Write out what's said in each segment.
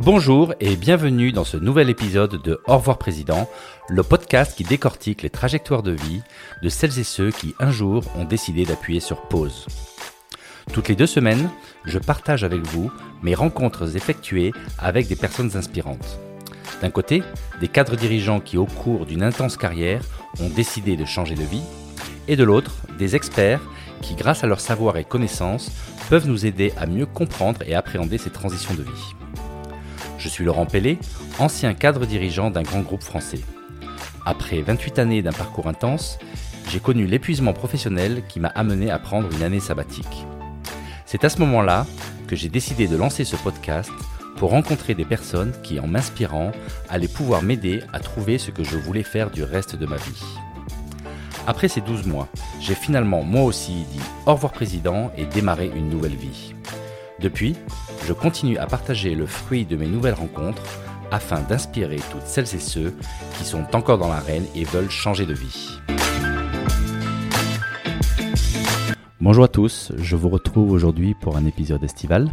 Bonjour et bienvenue dans ce nouvel épisode de Au revoir Président, le podcast qui décortique les trajectoires de vie de celles et ceux qui un jour ont décidé d'appuyer sur pause. Toutes les deux semaines, je partage avec vous mes rencontres effectuées avec des personnes inspirantes. D'un côté, des cadres dirigeants qui au cours d'une intense carrière ont décidé de changer de vie, et de l'autre, des experts qui grâce à leur savoir et connaissances peuvent nous aider à mieux comprendre et appréhender ces transitions de vie. Je suis Laurent Pellet, ancien cadre dirigeant d'un grand groupe français. Après 28 années d'un parcours intense, j'ai connu l'épuisement professionnel qui m'a amené à prendre une année sabbatique. C'est à ce moment-là que j'ai décidé de lancer ce podcast pour rencontrer des personnes qui, en m'inspirant, allaient pouvoir m'aider à trouver ce que je voulais faire du reste de ma vie. Après ces 12 mois, j'ai finalement moi aussi dit au revoir président et démarré une nouvelle vie. Depuis, je continue à partager le fruit de mes nouvelles rencontres afin d'inspirer toutes celles et ceux qui sont encore dans l'arène et veulent changer de vie. Bonjour à tous, je vous retrouve aujourd'hui pour un épisode estival.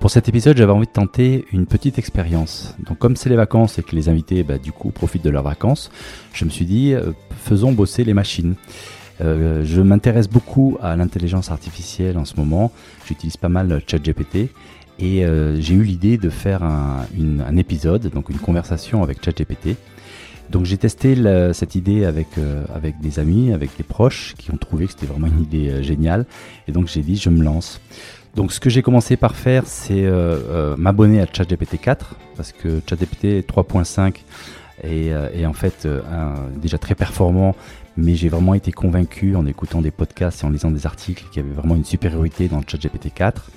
Pour cet épisode, j'avais envie de tenter une petite expérience. Donc comme c'est les vacances et que les invités bah, du coup profitent de leurs vacances, je me suis dit euh, faisons bosser les machines. Euh, je m'intéresse beaucoup à l'intelligence artificielle en ce moment. J'utilise pas mal ChatGPT et euh, j'ai eu l'idée de faire un, épisode, donc une conversation avec ChatGPT. Donc j'ai testé cette idée avec, euh, avec des amis, avec des proches qui ont trouvé que c'était vraiment une idée géniale. Et donc j'ai dit je me lance. Donc ce que j'ai commencé par faire, c'est m'abonner à ChatGPT 4 parce que ChatGPT 3.5 est, est, en fait déjà très performant, mais j'ai vraiment été convaincu en écoutant des podcasts et en lisant des articles qu'il y avait vraiment une supériorité dans le chat GPT 4.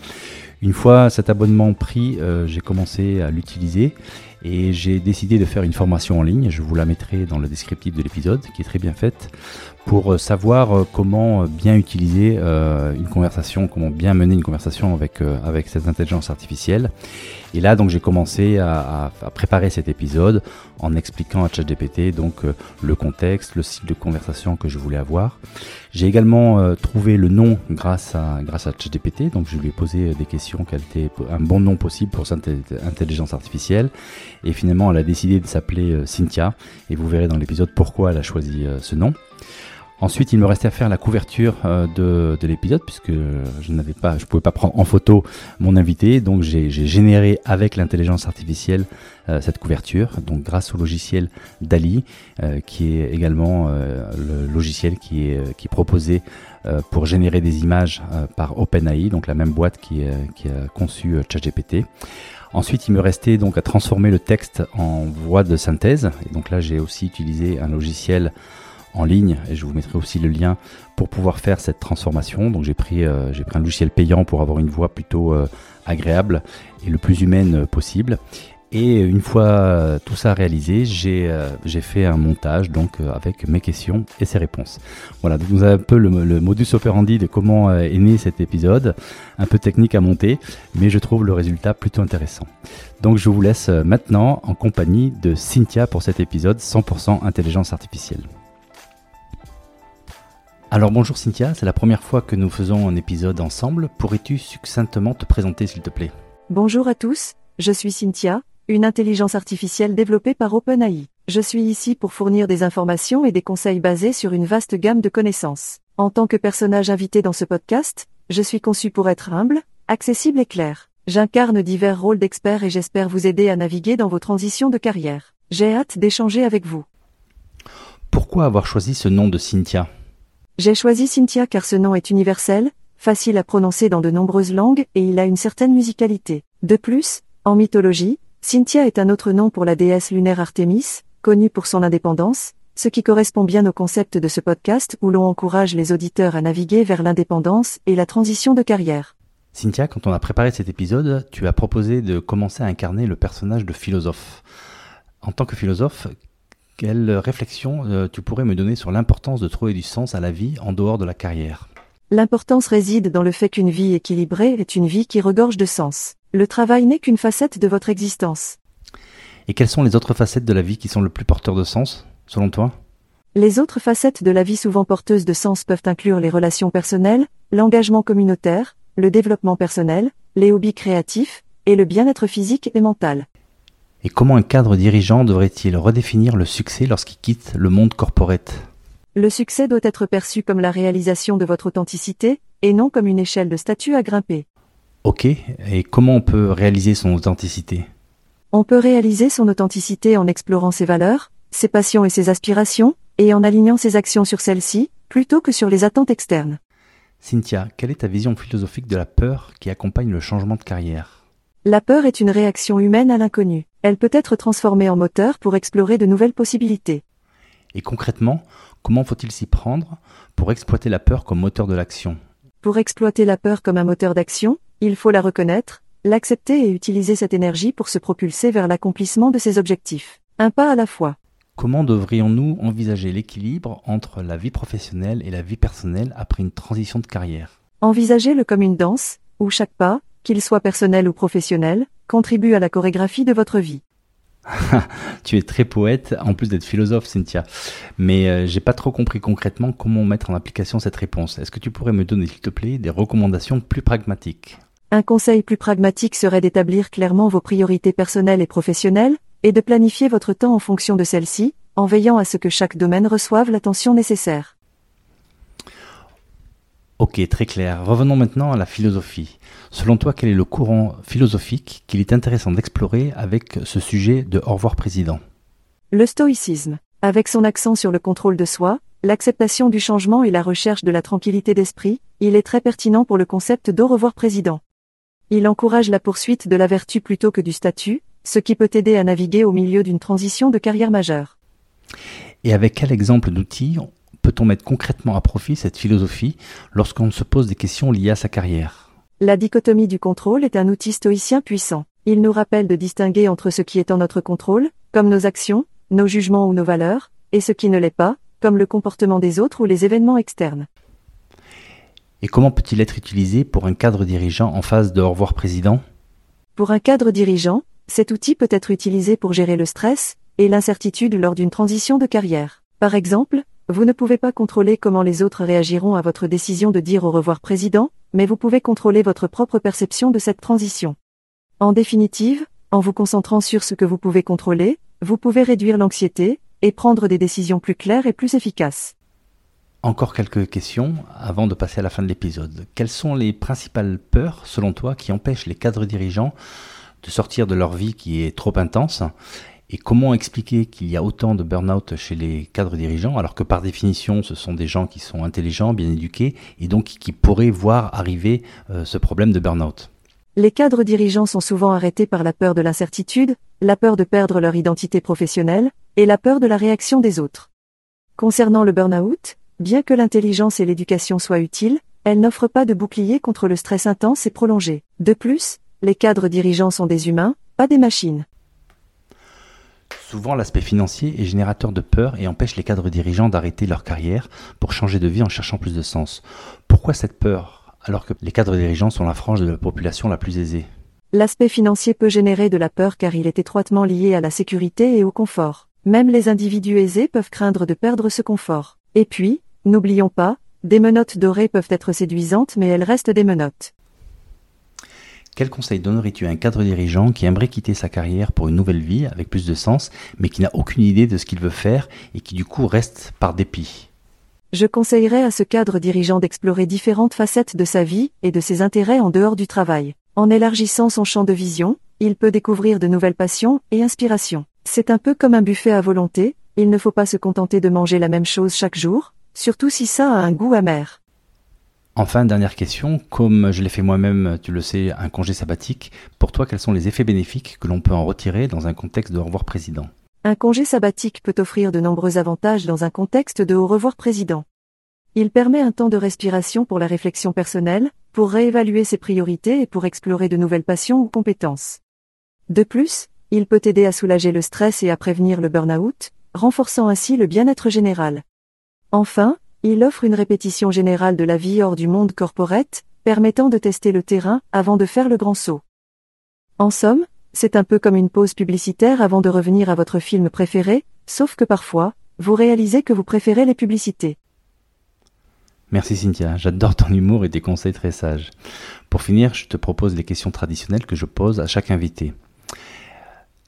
Une fois cet abonnement pris, euh, j'ai commencé à l'utiliser et j'ai décidé de faire une formation en ligne. Je vous la mettrai dans le descriptif de l'épisode qui est très bien faite pour euh, savoir euh, comment bien utiliser une conversation, comment bien mener une conversation avec, avec cette intelligence artificielle. Et là, donc, j'ai commencé à, préparer cet épisode en expliquant à ChatGPT donc le contexte, le style de conversation que je voulais avoir. J'ai également trouvé le nom grâce à grâce à ChatGPT. Donc, je lui ai posé des questions quel était un bon nom possible pour cette intelligence artificielle. Et finalement, elle a décidé de s'appeler euh, Cynthia. Et vous verrez dans l'épisode pourquoi elle a choisi euh, ce nom. Ensuite, il me restait à faire la couverture euh, de, l'épisode puisque je n'avais pas, je pouvais pas prendre en photo mon invité, donc j'ai généré avec l'intelligence artificielle cette couverture, donc grâce au logiciel Dali, qui est également le logiciel qui est qui est proposé pour générer des images par OpenAI, donc la même boîte qui, qui a conçu ChatGPT. Ensuite, il me restait donc à transformer le texte en voix de synthèse. Et donc là, j'ai aussi utilisé un logiciel en ligne et je vous mettrai aussi le lien pour pouvoir faire cette transformation. Donc j'ai pris, euh, pris un logiciel payant pour avoir une voix plutôt euh, agréable et le plus humaine possible. Et une fois tout ça réalisé, j'ai euh, fait un montage donc euh, avec mes questions et ses réponses. Voilà, donc vous avez un peu le, modus operandi de comment euh, est né cet épisode, un peu technique à monter, mais je trouve le résultat plutôt intéressant. Donc je vous laisse maintenant en compagnie de Cynthia pour cet épisode 100% intelligence artificielle. Alors bonjour Cynthia, c'est la première fois que nous faisons un épisode ensemble. Pourrais-tu succinctement te présenter s'il te plaît? Bonjour à tous, je suis Cynthia, une intelligence artificielle développée par OpenAI. Je suis ici pour fournir des informations et des conseils basés sur une vaste gamme de connaissances. En tant que personnage invité dans ce podcast, je suis conçu pour être humble, accessible et clair. J'incarne divers rôles d'expert et j'espère vous aider à naviguer dans vos transitions de carrière. J'ai hâte d'échanger avec vous. Pourquoi avoir choisi ce nom de Cynthia? J'ai choisi Cynthia car ce nom est universel, facile à prononcer dans de nombreuses langues et il a une certaine musicalité. De plus, en mythologie, Cynthia est un autre nom pour la déesse lunaire Artémis, connue pour son indépendance, ce qui correspond bien au concept de ce podcast où l'on encourage les auditeurs à naviguer vers l'indépendance et la transition de carrière. Cynthia, quand on a préparé cet épisode, tu as proposé de commencer à incarner le personnage de philosophe. En tant que philosophe, quelle réflexion euh, tu pourrais me donner sur l'importance de trouver du sens à la vie en dehors de la carrière? L'importance réside dans le fait qu'une vie équilibrée est une vie qui regorge de sens. Le travail n'est qu'une facette de votre existence. Et quelles sont les autres facettes de la vie qui sont le plus porteurs de sens, selon toi? Les autres facettes de la vie souvent porteuses de sens peuvent inclure les relations personnelles, l'engagement communautaire, le développement personnel, les hobbies créatifs, et le bien-être physique et mental. Et comment un cadre dirigeant devrait-il redéfinir le succès lorsqu'il quitte le monde corporate? Le succès doit être perçu comme la réalisation de votre authenticité, et non comme une échelle de statut à grimper. Ok, et comment on peut réaliser son authenticité? On peut réaliser son authenticité en explorant ses valeurs, ses passions et ses aspirations, et en alignant ses actions sur celles-ci, plutôt que sur les attentes externes. Cynthia, quelle est ta vision philosophique de la peur qui accompagne le changement de carrière? La peur est une réaction humaine à l'inconnu. Elle peut être transformée en moteur pour explorer de nouvelles possibilités. Et concrètement, comment faut-il s'y prendre pour exploiter la peur comme moteur de l'action? Pour exploiter la peur comme un moteur d'action, il faut la reconnaître, l'accepter et utiliser cette énergie pour se propulser vers l'accomplissement de ses objectifs. Un pas à la fois. Comment devrions-nous envisager l'équilibre entre la vie professionnelle et la vie personnelle après une transition de carrière? Envisagez-le comme une danse, où chaque pas, qu'il soit personnel ou professionnel, contribue à la chorégraphie de votre vie. tu es très poète, en plus d'être philosophe, Cynthia. Mais euh, j'ai pas trop compris concrètement comment mettre en application cette réponse. Est-ce que tu pourrais me donner, s'il te plaît, des recommandations plus pragmatiques? Un conseil plus pragmatique serait d'établir clairement vos priorités personnelles et professionnelles, et de planifier votre temps en fonction de celles-ci, en veillant à ce que chaque domaine reçoive l'attention nécessaire. Ok, très clair. Revenons maintenant à la philosophie. Selon toi, quel est le courant philosophique qu'il est intéressant d'explorer avec ce sujet de Au revoir président? Le stoïcisme, avec son accent sur le contrôle de soi, l'acceptation du changement et la recherche de la tranquillité d'esprit, il est très pertinent pour le concept d'au revoir président. Il encourage la poursuite de la vertu plutôt que du statut, ce qui peut aider à naviguer au milieu d'une transition de carrière majeure. Et avec quel exemple d'outil peut-on mettre concrètement à profit cette philosophie lorsqu'on se pose des questions liées à sa carrière? La dichotomie du contrôle est un outil stoïcien puissant. Il nous rappelle de distinguer entre ce qui est en notre contrôle, comme nos actions, nos jugements ou nos valeurs, et ce qui ne l'est pas, comme le comportement des autres ou les événements externes. Et comment peut-il être utilisé pour un cadre dirigeant en phase de au revoir président? Pour un cadre dirigeant, cet outil peut être utilisé pour gérer le stress et l'incertitude lors d'une transition de carrière. Par exemple, vous ne pouvez pas contrôler comment les autres réagiront à votre décision de dire au revoir président, mais vous pouvez contrôler votre propre perception de cette transition. En définitive, en vous concentrant sur ce que vous pouvez contrôler, vous pouvez réduire l'anxiété et prendre des décisions plus claires et plus efficaces. Encore quelques questions avant de passer à la fin de l'épisode. Quelles sont les principales peurs, selon toi, qui empêchent les cadres dirigeants de sortir de leur vie qui est trop intense? Et comment expliquer qu'il y a autant de burn-out chez les cadres dirigeants alors que par définition ce sont des gens qui sont intelligents, bien éduqués et donc qui pourraient voir arriver euh, ce problème de burn-out? Les cadres dirigeants sont souvent arrêtés par la peur de l'incertitude, la peur de perdre leur identité professionnelle et la peur de la réaction des autres. Concernant le burn-out, bien que l'intelligence et l'éducation soient utiles, elles n'offrent pas de bouclier contre le stress intense et prolongé. De plus, les cadres dirigeants sont des humains, pas des machines. Souvent, l'aspect financier est générateur de peur et empêche les cadres dirigeants d'arrêter leur carrière pour changer de vie en cherchant plus de sens. Pourquoi cette peur alors que les cadres dirigeants sont la frange de la population la plus aisée? L'aspect financier peut générer de la peur car il est étroitement lié à la sécurité et au confort. Même les individus aisés peuvent craindre de perdre ce confort. Et puis, n'oublions pas, des menottes dorées peuvent être séduisantes mais elles restent des menottes. Quel conseil donnerais-tu à un cadre dirigeant qui aimerait quitter sa carrière pour une nouvelle vie avec plus de sens, mais qui n'a aucune idée de ce qu'il veut faire et qui du coup reste par dépit? Je conseillerais à ce cadre dirigeant d'explorer différentes facettes de sa vie et de ses intérêts en dehors du travail. En élargissant son champ de vision, il peut découvrir de nouvelles passions et inspirations. C'est un peu comme un buffet à volonté, il ne faut pas se contenter de manger la même chose chaque jour, surtout si ça a un goût amer. Enfin, dernière question, comme je l'ai fait moi-même, tu le sais, un congé sabbatique, pour toi, quels sont les effets bénéfiques que l'on peut en retirer dans un contexte de au revoir président? Un congé sabbatique peut offrir de nombreux avantages dans un contexte de au revoir président. Il permet un temps de respiration pour la réflexion personnelle, pour réévaluer ses priorités et pour explorer de nouvelles passions ou compétences. De plus, il peut aider à soulager le stress et à prévenir le burn-out, renforçant ainsi le bien-être général. Enfin, il offre une répétition générale de la vie hors du monde corporate, permettant de tester le terrain avant de faire le grand saut. En somme, c'est un peu comme une pause publicitaire avant de revenir à votre film préféré, sauf que parfois, vous réalisez que vous préférez les publicités. Merci Cynthia, j'adore ton humour et tes conseils très sages. Pour finir, je te propose les questions traditionnelles que je pose à chaque invité.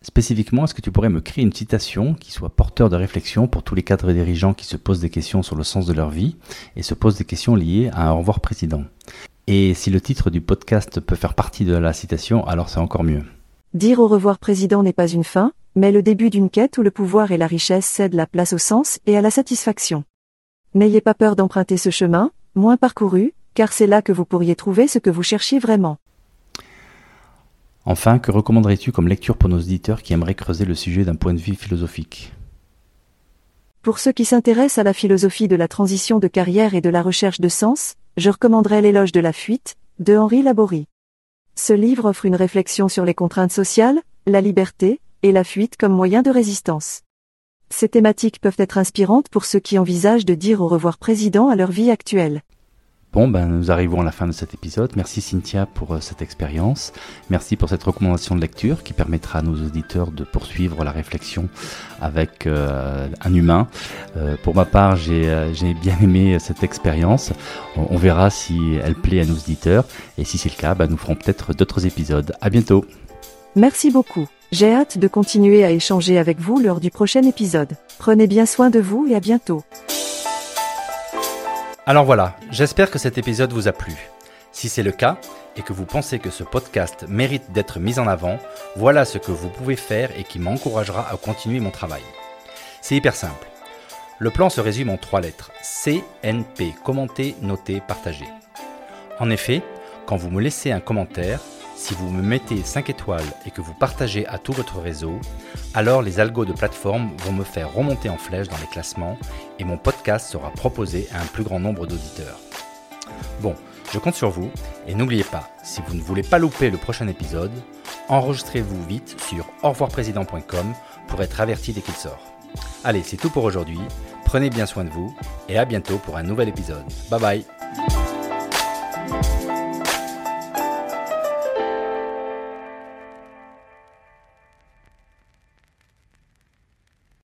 Spécifiquement, est-ce que tu pourrais me créer une citation qui soit porteur de réflexion pour tous les cadres dirigeants qui se posent des questions sur le sens de leur vie et se posent des questions liées à un au revoir président? Et si le titre du podcast peut faire partie de la citation, alors c'est encore mieux. Dire au revoir président n'est pas une fin, mais le début d'une quête où le pouvoir et la richesse cèdent la place au sens et à la satisfaction. N'ayez pas peur d'emprunter ce chemin, moins parcouru, car c'est là que vous pourriez trouver ce que vous cherchiez vraiment. Enfin, que recommanderais-tu comme lecture pour nos auditeurs qui aimeraient creuser le sujet d'un point de vue philosophique? Pour ceux qui s'intéressent à la philosophie de la transition de carrière et de la recherche de sens, je recommanderais L'éloge de la fuite, de Henri Laborie. Ce livre offre une réflexion sur les contraintes sociales, la liberté, et la fuite comme moyen de résistance. Ces thématiques peuvent être inspirantes pour ceux qui envisagent de dire au revoir président à leur vie actuelle. Bon, ben, nous arrivons à la fin de cet épisode. Merci Cynthia pour euh, cette expérience. Merci pour cette recommandation de lecture qui permettra à nos auditeurs de poursuivre la réflexion avec euh, un humain. Euh, pour ma part, j'ai bien aimé cette expérience. On, verra si elle plaît à nos auditeurs. Et si c'est le cas, ben, nous ferons peut-être d'autres épisodes. À bientôt. Merci beaucoup. J'ai hâte de continuer à échanger avec vous lors du prochain épisode. Prenez bien soin de vous et à bientôt. Alors voilà, j'espère que cet épisode vous a plu. Si c'est le cas, et que vous pensez que ce podcast mérite d'être mis en avant, voilà ce que vous pouvez faire et qui m'encouragera à continuer mon travail. C'est hyper simple. Le plan se résume en trois lettres. CNP, commenter, noter, partager. En effet, quand vous me laissez un commentaire, si vous me mettez 5 étoiles et que vous partagez à tout votre réseau, alors les algos de plateforme vont me faire remonter en flèche dans les classements et mon podcast sera proposé à un plus grand nombre d'auditeurs. Bon, je compte sur vous et n'oubliez pas, si vous ne voulez pas louper le prochain épisode, enregistrez-vous vite sur revoirprésident.com pour être averti dès qu'il sort. Allez, c'est tout pour aujourd'hui. Prenez bien soin de vous et à bientôt pour un nouvel épisode. Bye bye